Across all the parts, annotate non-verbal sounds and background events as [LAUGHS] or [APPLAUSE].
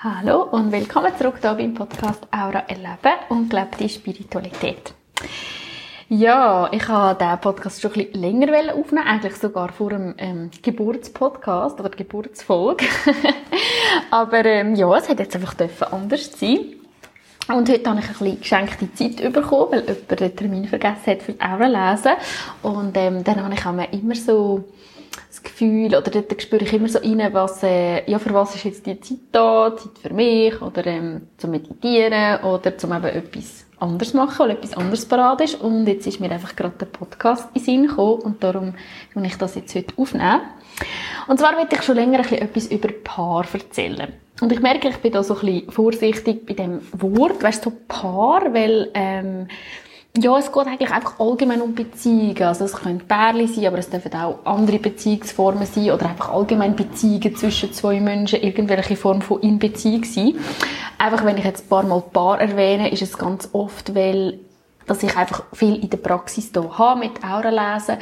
Hallo und willkommen zurück hier beim Podcast Aura Erleben und gelebte Spiritualität. Ja, ich habe diesen Podcast schon ein bisschen länger aufnehmen, eigentlich sogar vor dem ähm, Geburtspodcast oder Geburtsfolge. [LAUGHS] Aber ähm, ja, es hat jetzt einfach anders sein. Und heute habe ich ein bisschen geschenkte Zeit bekommen, weil jemand den Termin vergessen hat für die Aura lesen. Und ähm, dann habe ich immer so Gefühl, oder dort spüre ich immer so rein, was, äh, ja, für was ist jetzt die Zeit da, Zeit für mich, oder ähm, zum Meditieren, oder zum eben etwas anders machen, weil etwas anderes parat ist. Und jetzt ist mir einfach gerade der Podcast in Sinn gekommen, und darum will ich das jetzt heute aufnehmen. Und zwar möchte ich schon länger ein etwas über Paar erzählen. Und ich merke, ich bin da so ein bisschen vorsichtig bei dem Wort, weißt du, Paar, weil, ähm, ja, es geht eigentlich einfach allgemein um Beziehungen. Also es können Pärchen sein, aber es dürfen auch andere Beziehungsformen sein oder einfach allgemein Beziehungen zwischen zwei Menschen, irgendwelche Form von in Beziehung sein. Einfach, wenn ich jetzt ein paar Mal Paar erwähne, ist es ganz oft, weil dass ich einfach viel in der Praxis hier habe mit Aura lesen,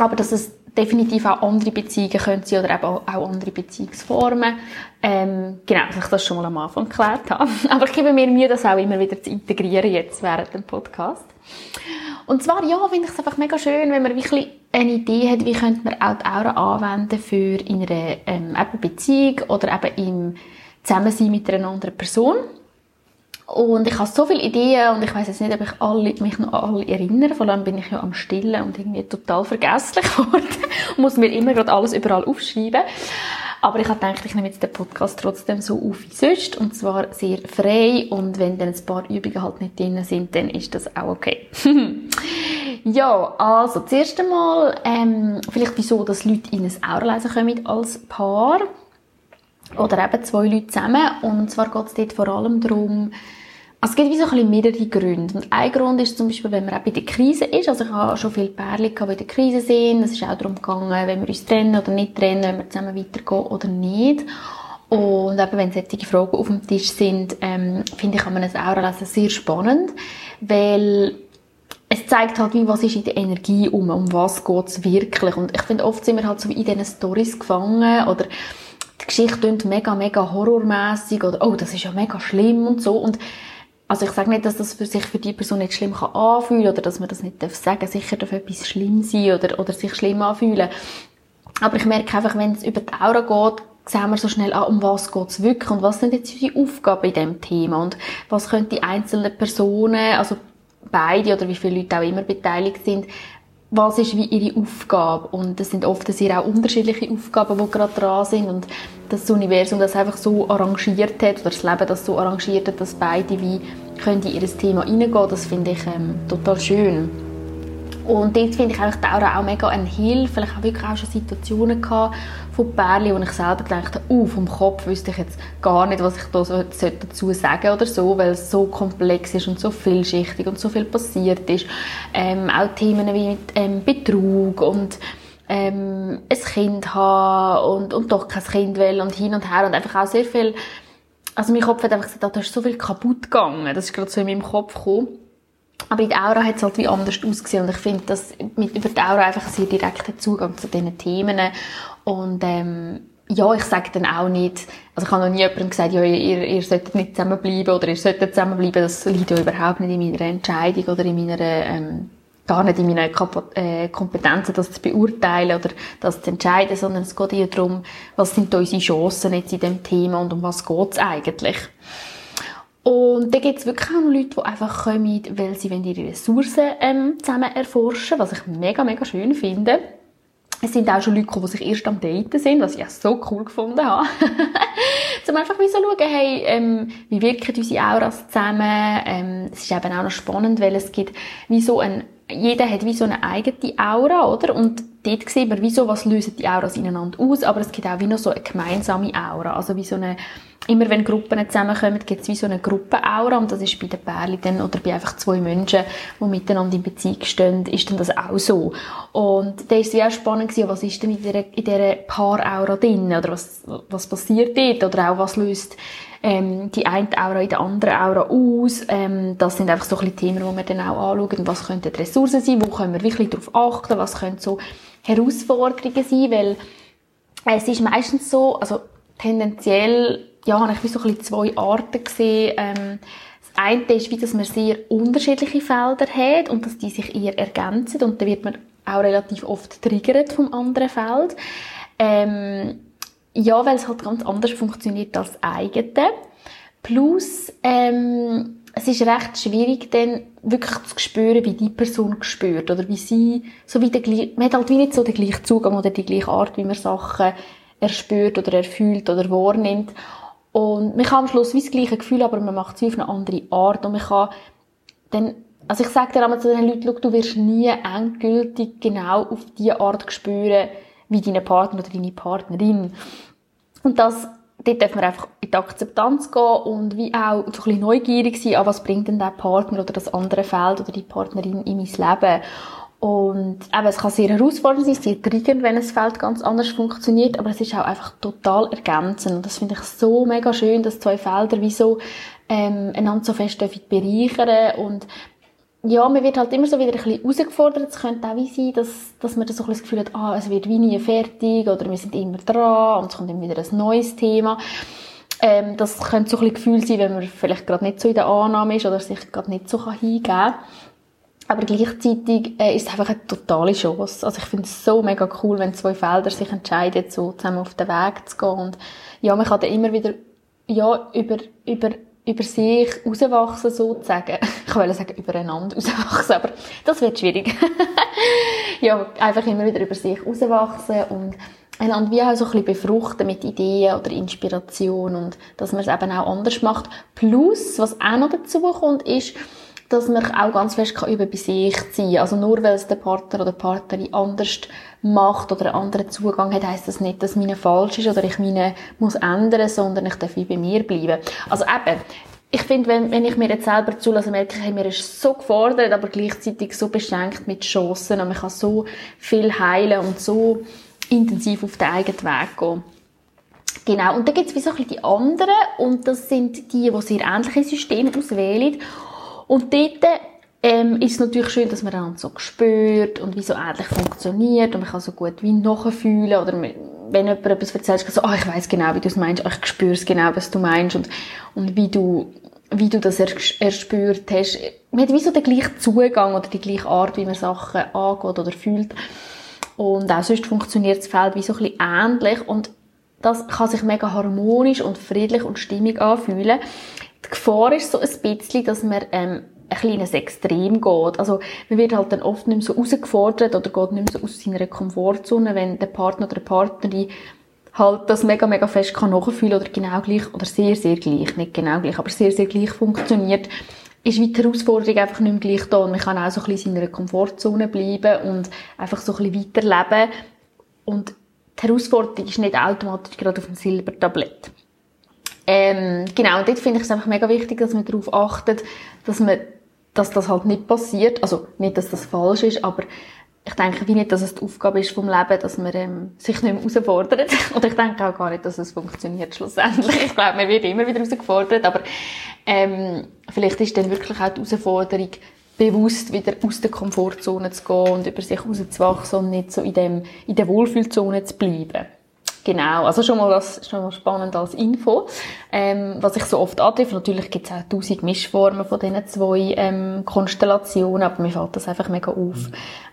aber dass es definitiv auch andere Beziehungen können sein oder eben auch andere Beziehungsformen. Ähm, genau, dass ich das schon mal am Anfang geklärt habe. [LAUGHS] Aber ich gebe mir Mühe, das auch immer wieder zu integrieren jetzt während dem Podcast. Und zwar, ja, finde ich es einfach mega schön, wenn man wirklich eine Idee hat, wie könnte man auch die Aura anwenden für in einer ähm, Beziehung oder eben im Zusammensein mit einer anderen Person. Und ich habe so viele Ideen und ich weiß jetzt nicht, ob ich alle, mich noch alle erinnere. Vor allem bin ich ja am Stillen und irgendwie total vergesslich [LAUGHS] geworden. muss mir immer gerade alles überall aufschreiben. Aber ich habe gedacht, ich nehme jetzt den Podcast trotzdem so auf wie sonst. Und zwar sehr frei. Und wenn dann ein paar Übungen halt nicht drin sind, dann ist das auch okay. [LAUGHS] ja, also, zuerst einmal, ähm, vielleicht wieso, dass Leute in ein Aura lesen kommen als Paar. Oder eben zwei Leute zusammen. Und zwar geht es dort vor allem darum, also es gibt wie so ein mehrere Gründe. Und ein Grund ist zum Beispiel, wenn man auch bei der Krise ist. Also ich habe schon viele Pärchen die bei der Krise sind. Es ist auch darum gegangen, wenn wir uns trennen oder nicht trennen, wenn wir zusammen weitergehen oder nicht. Und eben, wenn solche Fragen auf dem Tisch sind, ähm, finde ich, kann man es auch lesen sehr spannend, weil es zeigt halt, wie, was ist in der Energie um, um was geht's wirklich. Und ich finde, oft sind wir halt so in diesen Stories gefangen oder die Geschichte klingt mega, mega horrormäßig oder oh, das ist ja mega schlimm und so. Und also ich sage nicht, dass das für sich für die Person nicht schlimm kann anfühlen oder dass man das nicht darf sagen. Sicher darf etwas schlimm sein oder, oder sich schlimm anfühlen. Aber ich merke einfach, wenn es über die Aura geht, sehen wir so schnell an, um was geht es wirklich und was sind jetzt die Aufgaben in diesem Thema und was können die einzelnen Personen, also beide oder wie viele Leute auch immer beteiligt sind, was ist wie ihre Aufgabe und das sind oft sehr auch unterschiedliche Aufgaben, die gerade dran sind und das Universum das einfach so arrangiert hat oder das Leben das so arrangiert hat, dass beide wie können in ihr Thema hineingehen, das finde ich ähm, total schön. Und dort finde ich eigentlich Aura auch mega eine Hilfe. Ich habe wirklich auch schon Situationen gehabt von Pärchen, wo ich selber gedacht habe, uh, vom Kopf wüsste ich jetzt gar nicht, was ich da so, dazu sagen oder so, weil es so komplex ist und so vielschichtig und so viel passiert ist. Ähm, auch Themen wie mit ähm, Betrug und ähm, ein Kind haben und, und doch kein Kind will und hin und her und einfach auch sehr viel, also mein Kopf hat einfach gesagt, da ist so viel kaputt gegangen. Das ist gerade so in meinem Kopf gekommen. Aber in der Aura hat es halt wie anders ausgesehen und ich finde, dass mit über die Aura einfach sehr direkten Zugang zu diesen Themen und ähm, ja, ich sage dann auch nicht, also ich habe noch nie jemandem gesagt, ja, ihr, ihr solltet nicht zusammenbleiben oder ihr solltet zusammenbleiben, das liegt ja überhaupt nicht in meiner Entscheidung oder in meiner, ähm, gar nicht in meinen äh, Kompetenzen, das zu beurteilen oder das zu entscheiden, sondern es geht eher darum, was sind unsere Chancen jetzt in dem Thema und um was geht es eigentlich. Und da gibt es wirklich auch noch Leute, die einfach kommen, weil sie ihre Ressourcen ähm, zusammen erforschen, was ich mega, mega schön finde. Es sind auch schon Leute gekommen, die sich erst am Daten sind, was ich auch so cool gefunden habe. [LAUGHS] Zum einfach wie so schauen, hey, ähm, wie wirken unsere Auras zusammen. Ähm, es ist eben auch noch spannend, weil es gibt wie so ein, jeder hat wie so eine eigene Aura, oder? Und dort sieht man, wieso, was lösen die Auras ineinander aus, aber es gibt auch wie noch so eine gemeinsame Aura, also wie so eine, immer wenn Gruppen zusammenkommen, gibt es wie so eine Gruppenaura und das ist bei den Pärchen dann, oder bei einfach zwei Menschen, die miteinander in Beziehung stehen, ist dann das auch so. Und da ist es wie auch spannend gewesen, was ist denn in dieser, in dieser Paaraura drin, oder was, was passiert dort, oder auch was löst ähm, die eine Aura in der anderen Aura aus. Ähm, das sind einfach so ein Themen, die wir dann auch anschauen. Was könnten die Ressourcen sein? Wo können wir wirklich darauf achten? Was können so Herausforderungen sein? Weil es ist meistens so, also tendenziell ja, habe ich wie so ein zwei Arten gesehen. Ähm, das eine ist, wie dass man sehr unterschiedliche Felder hat und dass die sich eher ergänzen und da wird man auch relativ oft triggert vom anderen Feld. Ähm, ja, weil es halt ganz anders funktioniert als eigene. Plus, ähm, es ist recht schwierig, dann wirklich zu spüren, wie die Person spürt oder wie sie, so wie der, man hat halt wie nicht so den gleichen Zugang oder die gleiche Art, wie man Sachen erspürt oder erfühlt oder wahrnimmt. Und man kann am Schluss wie das gleiche Gefühl, aber man macht es auf eine andere Art und man kann dann, also ich sage dir einmal zu den Leuten, du wirst nie endgültig genau auf die Art spüren, wie deine Partner oder deine Partnerin. Und das dort darf man einfach in die Akzeptanz gehen und wie auch so ein bisschen neugierig sein, an was bringt denn der Partner oder das andere Feld oder die Partnerin in mein Leben. Und eben, es kann sehr herausfordernd sein, sehr triggernd, wenn ein Feld ganz anders funktioniert, aber es ist auch einfach total ergänzend. Und das finde ich so mega schön, dass zwei Felder wie so ähm, einander so fest bereichern und ja, man wird halt immer so wieder ein bisschen herausgefordert. Es könnte auch wie sein, dass, dass man so ein das Gefühl hat, ah, es wird wie nie fertig oder wir sind immer dran und es kommt immer wieder ein neues Thema. Ähm, das könnte so ein bisschen Gefühl sein, wenn man vielleicht gerade nicht so in der Annahme ist oder sich gerade nicht so hingeben kann. Aber gleichzeitig äh, ist es einfach eine totale Chance. Also ich finde es so mega cool, wenn zwei Felder sich entscheiden, so zusammen auf den Weg zu gehen. Und ja, man kann dann immer wieder ja, über, über über sich rauswachsen, sozusagen. [LAUGHS] Ich wollte sagen, übereinander rauswachsen, aber das wird schwierig. [LAUGHS] ja, einfach immer wieder über sich rauswachsen und einander wie auch so ein bisschen befruchten mit Ideen oder Inspiration und dass man es eben auch anders macht. Plus, was auch noch dazu kommt, ist, dass man auch ganz fest kann über bei sich ziehen Also nur weil es der Partner oder Partnerin anders macht oder einen anderen Zugang hat, heisst das nicht, dass meine falsch ist oder ich meine muss ändern, sondern ich darf wie bei mir bleiben. Also eben, ich finde, wenn, wenn ich mir jetzt selber zulasse, merke ich, hey, mir ist so gefordert, aber gleichzeitig so beschränkt mit Chancen und man kann so viel heilen und so intensiv auf den eigenen Weg gehen. Genau. Und dann gibt es wie so ein bisschen die anderen und das sind die, die sehr ähnliche Systeme auswählen und dort ähm, ist es natürlich schön, dass man dann so spürt und wie so ähnlich funktioniert und man kann so gut wie nachfühlen oder wenn jemand etwas erzählt, kann so, oh, ich weiß genau, wie du es meinst, oh, ich spüre es genau, was du meinst und, und wie du wie du das erspürt hast. Man hat wie so den gleichen Zugang oder die gleiche Art, wie man Sachen angeht oder fühlt. Und auch sonst funktioniert das Feld wie so ein bisschen ähnlich und das kann sich mega harmonisch und friedlich und stimmig anfühlen. Die Gefahr ist so ein bisschen, dass man ähm, ein kleines Extrem geht. Also man wird halt dann oft nicht mehr so herausgefordert oder geht nicht mehr so aus seiner Komfortzone, wenn der Partner oder die Partnerin halt das mega, mega fest kann nachfühlen oder genau gleich, oder sehr, sehr gleich, nicht genau gleich, aber sehr, sehr gleich funktioniert, ist wie die Herausforderung einfach nicht mehr gleich da und man kann auch so ein bisschen in seiner Komfortzone bleiben und einfach so ein bisschen weiterleben und die Herausforderung ist nicht automatisch gerade auf dem Silbertablett. Ähm, genau, und dort finde ich es einfach mega wichtig, dass man darauf achtet, dass man, dass das halt nicht passiert. Also, nicht, dass das falsch ist, aber ich denke wie nicht, dass es die Aufgabe ist vom Leben, dass man ähm, sich nicht mehr herausfordert. [LAUGHS] Und ich denke auch gar nicht, dass es funktioniert schlussendlich. Ich glaube, man wird immer wieder herausgefordert, aber ähm, vielleicht ist dann wirklich auch die Herausforderung, bewusst wieder aus der Komfortzone zu gehen und über sich rauszuwachsen und nicht so in, dem, in der Wohlfühlzone zu bleiben. Genau, also schon mal das schon mal spannend als Info. Ähm, was ich so oft antreffe, natürlich gibt es auch tausend Mischformen von diesen zwei ähm, Konstellationen, aber mir fällt das einfach mega auf,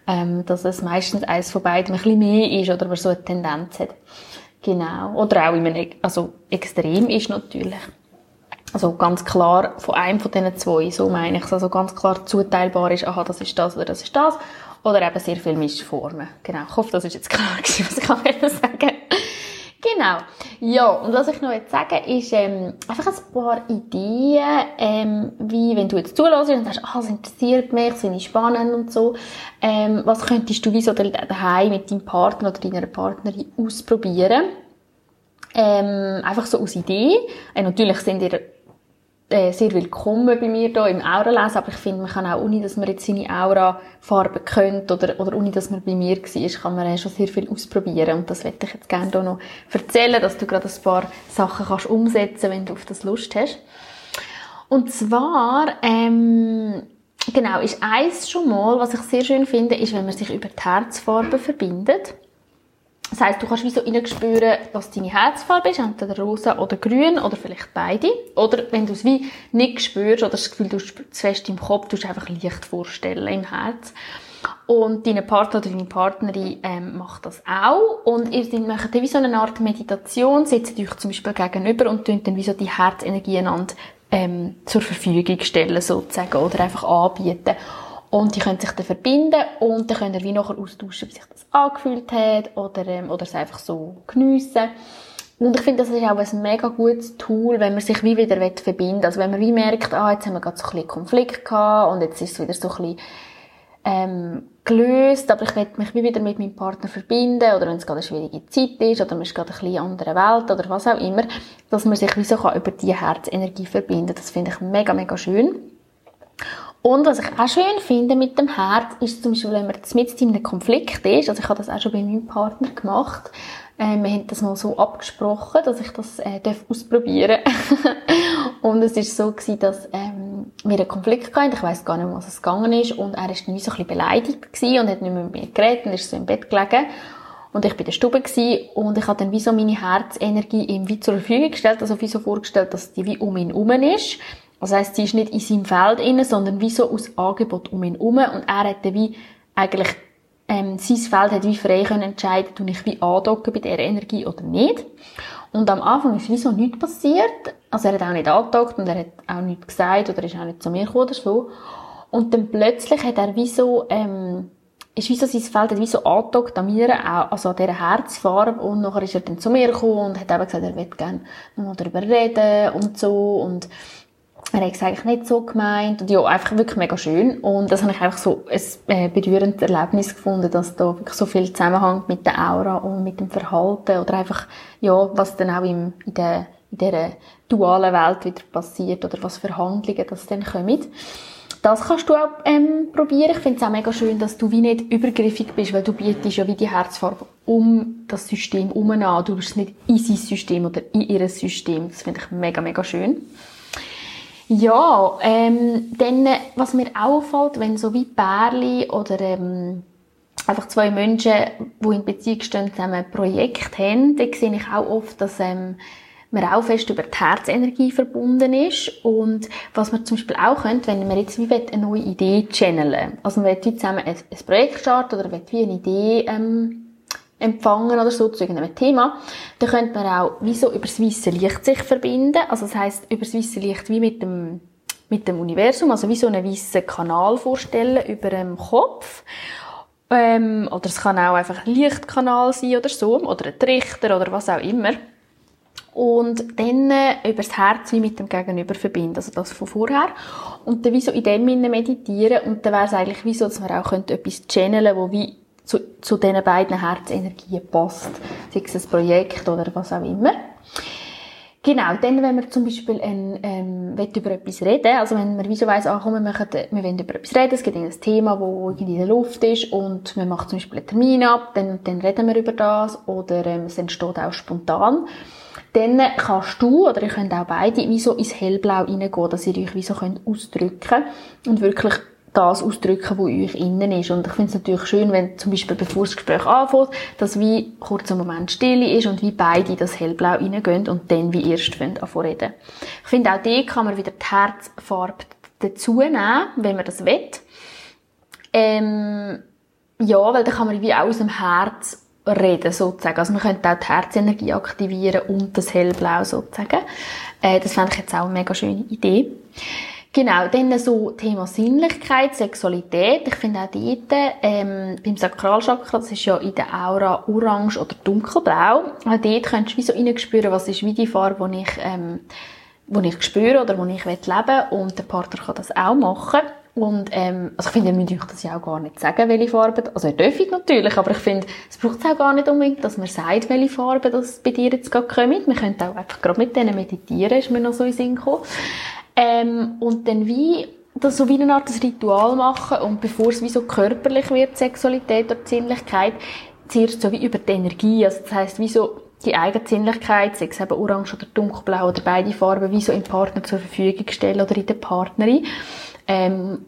ähm, dass es meistens eins von beiden ein bisschen mehr ist oder man so eine Tendenz hat. Genau. Oder auch in einem, also extrem ist natürlich. Also ganz klar von einem von diesen zwei, so meine ich Also ganz klar zuteilbar ist, aha, das ist das oder das ist das. Oder eben sehr viele Mischformen. Genau. Ich hoffe, das ist jetzt klar gewesen, was ich sagen Genau. Ja, und was ich noch jetzt sagen ist, ähm, einfach ein paar Ideen, ähm, wie, wenn du jetzt zulässt und sagst, ah, das interessiert mich, das finde ich spannend und so, ähm, was könntest du wie so daheim mit deinem Partner oder deiner Partnerin ausprobieren? Ähm, einfach so aus Ideen. Äh, natürlich sind ihr äh, sehr willkommen bei mir hier im Aura-Lesen, aber ich finde, man kann auch, ohne dass man jetzt seine Aura-Farbe kennt oder, oder ohne dass man bei mir war, kann man äh, schon sehr viel ausprobieren und das möchte ich jetzt gerne hier noch erzählen, dass du gerade ein paar Sachen kannst umsetzen wenn du auf das Lust hast. Und zwar, ähm, genau, ist eins schon mal, was ich sehr schön finde, ist, wenn man sich über die Herzfarbe verbindet. Das heisst, du kannst wie so spüren, was deine Herzfarbe ist, entweder rosa oder grün oder vielleicht beide. Oder wenn du es wie nicht spürst oder das Gefühl, du hast zu fest im Kopf, du einfach Licht vorstellen im Herz. Und dein Partner oder deine Partnerin ähm, macht das auch. Und ihr macht dann wie so eine Art Meditation, setzt euch zum Beispiel gegenüber und tun dann wie so die Herzenergie einander ähm, zur Verfügung stellen sozusagen oder einfach anbieten. Und die können sich dann verbinden und dann könnt ihr wie nachher austauschen, wie sich das angefühlt hat oder, ähm, oder es einfach so geniessen. Und ich finde, das ist auch ein mega gutes Tool, wenn man sich wie wieder verbinden will. Also wenn man wie merkt, ah, jetzt haben wir gerade so ein bisschen Konflikt gehabt und jetzt ist es wieder so ein bisschen ähm, gelöst, aber ich will mich wie wieder mit meinem Partner verbinden oder wenn es gerade eine schwierige Zeit ist oder man ist gerade ein bisschen in einer anderen Welt oder was auch immer, dass man sich wie so kann über die Herzenergie verbinden. Das finde ich mega, mega schön. Und was ich auch schön finde mit dem Herz, ist zum Beispiel, wenn man mit in einem Konflikt ist, also ich habe das auch schon bei meinem Partner gemacht, äh, wir haben das mal so abgesprochen, dass ich das äh, darf ausprobieren. [LAUGHS] Und es ist so gewesen, dass ähm, wir einen Konflikt hatten, ich weiß gar nicht, um was es gegangen ist, und er ist dann so ein bisschen beleidigt gewesen und hat nicht mehr mit mir geredet und ist so im Bett gelegen. Und ich bin in der Stube gewesen, und ich habe dann wie so meine Herzenergie ihm wie zur Verfügung gestellt, also wie so vorgestellt, dass die wie um ihn herum ist das heisst, sie ist nicht in seinem Feld inne, sondern wie so aus Angebot um ihn herum. Und er hätte wie eigentlich, ähm, sein Feld hat wie frei können entscheiden, tue ich wie andocken bei dieser Energie oder nicht. Und am Anfang ist wie so nichts passiert. Also er hat auch nicht angedockt und er hat auch nichts gesagt oder ist auch nicht zu mir gekommen oder so. Und dann plötzlich hat er wie so, ähm, ist wie so sein Feld hat wie so angedockt an mir, also an dieser Herzfarbe. Und nachher ist er dann zu mir gekommen und hat eben gesagt, er würde gerne nochmal darüber reden und so. Und er hat es eigentlich nicht so gemeint und ja, einfach wirklich mega schön und das habe ich einfach so ein äh, berührendes Erlebnis gefunden, dass da wirklich so viel zusammenhängt mit der Aura und mit dem Verhalten oder einfach, ja, was dann auch im, in der in dieser dualen Welt wieder passiert oder was für Handlungen das dann kommen. Das kannst du auch ähm, probieren. Ich finde es auch mega schön, dass du wie nicht übergriffig bist, weil du bietest ja wie die Herzfarbe um das System herum an. Du bist nicht in sein System oder in ihr System. Das finde ich mega, mega schön. Ja, ähm, dann, was mir auffällt, wenn so wie Pärli oder ähm, einfach zwei Menschen, die in Beziehung stehen, zusammen ein Projekt haben, dann sehe ich auch oft, dass ähm, man auch fest über die Herzenergie verbunden ist. Und was man zum Beispiel auch könnte, wenn man jetzt wie eine neue Idee channeln Also man will zusammen ein, ein Projekt starten oder wie eine Idee ähm, empfangen oder so zu irgendeinem Thema, dann könnte man auch wie so über das weiße Licht sich verbinden. Also das heißt über das weiße Licht wie mit dem mit dem Universum, also wie so einen weißen Kanal vorstellen über dem Kopf. Ähm, oder es kann auch einfach ein Lichtkanal sein oder so, oder ein Trichter oder was auch immer. Und dann äh, über das Herz wie mit dem Gegenüber verbinden, also das von vorher. Und dann wie so in dem Sinne meditieren und dann wäre es eigentlich wie so, dass man auch könnte etwas channeln, wo wie zu, zu diesen beiden Herzenergien passt. Sei es ein Projekt oder was auch immer. Genau, dann, wenn wir zum Beispiel ein, ähm, über etwas reden, also wenn man wie so weiss, ah, komm, wir, machen, wir wollen über etwas reden, es gibt ein Thema, wo irgendwie in der Luft ist und man macht zum Beispiel einen Termin ab, dann, dann reden wir über das oder ähm, es entsteht auch spontan, dann kannst du oder ihr könnt auch beide wie so ins Hellblau reingehen, dass ihr euch wie so könnt ausdrücken und wirklich das ausdrücken, was euch innen ist. Und ich finde es natürlich schön, wenn zum Beispiel bevor das Gespräch anfängt, dass wie kurz ein Moment Stille ist und wie beide das Hellblau reingehen und dann wie erst anfangen reden. Ich finde auch die kann man wieder die Herzfarbe dazu nehmen, wenn man das will. Ähm, ja, weil dann kann man wie aus dem Herz reden, sozusagen. Also man könnte auch die Herzenergie aktivieren und das Hellblau sozusagen. Äh, das fände ich jetzt auch eine mega schöne Idee. Genau, dann so Thema Sinnlichkeit, Sexualität. Ich finde auch dort, ähm, beim Sakralchakra, das ist ja in der Aura orange oder dunkelblau. Auch dort könntest du wie so reinspüren, was ist wie die Farbe, die ich, ähm, die ich spüre oder die ich leben will. Und der Partner kann das auch machen. Und, ähm, also ich finde, ihr müsst euch das ja auch gar nicht sagen, welche Farbe, also ihr dürft natürlich, aber ich finde, es braucht auch gar nicht unbedingt, dass man sagt, welche Farbe das bei dir jetzt gerade kommt. Man könnte auch einfach gerade mit denen meditieren, ist mir noch so in Sinn gekommen. Ähm, und dann wie, das so wie eine Art Ritual machen und bevor es wie so körperlich wird, Sexualität oder Sinnlichkeit, zuerst so wie über die Energie, also das heisst, wie so die eigene Sinnlichkeit, sei es eben orange oder dunkelblau oder beide Farben, wie so im Partner zur Verfügung stellen oder in der Partnerin. Ähm,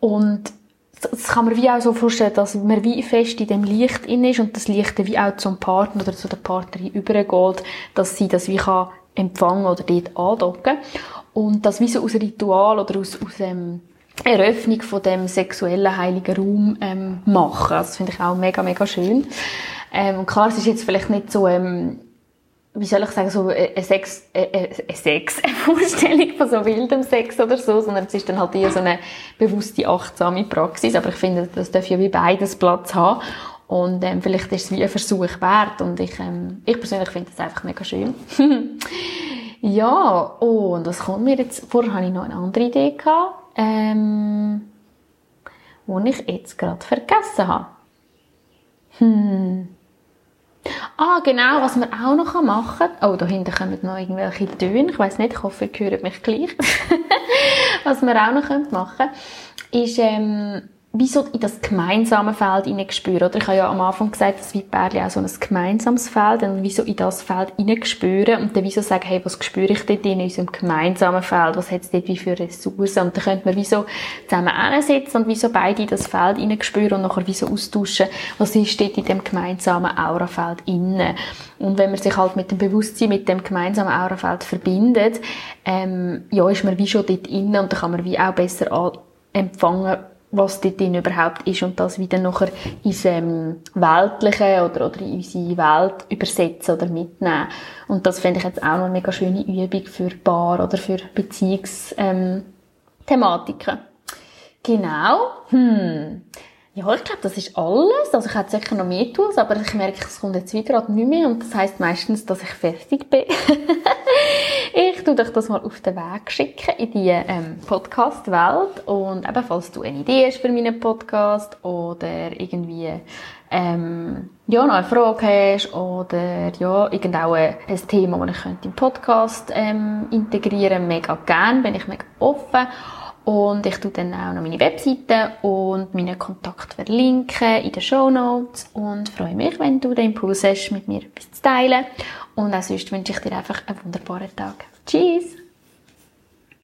und das kann man wie auch so vorstellen, dass man wie fest in dem Licht in ist und das Licht wie auch zum Partner oder zu der Partnerin übergeht, dass sie das wie kann empfangen oder dort andocken. Und das wie so aus Ritual oder aus, aus ähm, Eröffnung von dem sexuellen heiligen Raum ähm, machen. Das finde ich auch mega, mega schön. Ähm, und klar, es ist jetzt vielleicht nicht so, ähm, wie soll ich sagen, so eine Sex, eine Sex, eine Vorstellung von so wildem Sex oder so, sondern es ist dann halt eher so eine bewusste, achtsame Praxis. Aber ich finde, das darf ja wie beides Platz haben. Und ähm, vielleicht ist es wie ein Versuch wert. Und ich, ähm, ich persönlich finde das einfach mega schön. [LAUGHS] ja, und was kommt mir jetzt? Vorher hatte ich noch eine andere Idee gehabt, ähm, wo ich jetzt gerade vergessen habe. Hm. Ah, genau, was man auch noch machen kann. Oh, da hinten kommen noch irgendwelche Töne. Ich weiß nicht, ich hoffe, ihr hört mich gleich. [LAUGHS] was wir auch noch machen können, ist, ähm, wie so in das gemeinsame Feld hineinspüren. Oder ich habe ja am Anfang gesagt, dass Weitbärli auch so ein gemeinsames Feld, und wie so in das Feld hineinspüren und dann wie so sagen, hey, was spüre ich dort in unserem gemeinsamen Feld? Was hat es dort wie für Ressourcen? Und dann könnte man wie so zusammen hinsitzen und wie so beide in das Feld hineinspüren und nachher wie so austauschen, was ist dort in dem gemeinsamen Aurafeld innen. Und wenn man sich halt mit dem Bewusstsein, mit dem gemeinsamen Aurafeld verbindet, ähm, ja, ist man wie schon dort innen und dann kann man wie auch besser empfangen, was dort drin überhaupt ist und das wieder nachher ins ähm, Weltliche oder, oder in unsere Welt übersetzen oder mitnehmen. Und das finde ich jetzt auch noch eine mega schöne Übung für Paar oder für Beziehungsthematiken. Ähm, genau. Hm. Ja, ich glaube, das ist alles. Also ich hätte sicher noch mehr Tools, aber ich merke, es kommt jetzt wieder nicht mehr und das heisst meistens, dass ich fertig bin. [LAUGHS] tue dich das mal auf den Weg schicken in die ähm, Podcast-Welt und eben, falls du eine Idee hast für meinen Podcast oder irgendwie ähm, ja, noch eine Frage hast oder ja, irgendwo ein, Thema, das ich könnte im Podcast ähm, integrieren mega gern, bin ich mega offen. Und ich tue dann auch noch meine Webseite und meine Kontakte verlinken in den Show Notes und freue mich, wenn du den Impuls hast, mit mir etwas zu teilen. Und auch sonst wünsche ich dir einfach einen wunderbaren Tag. Tschüss!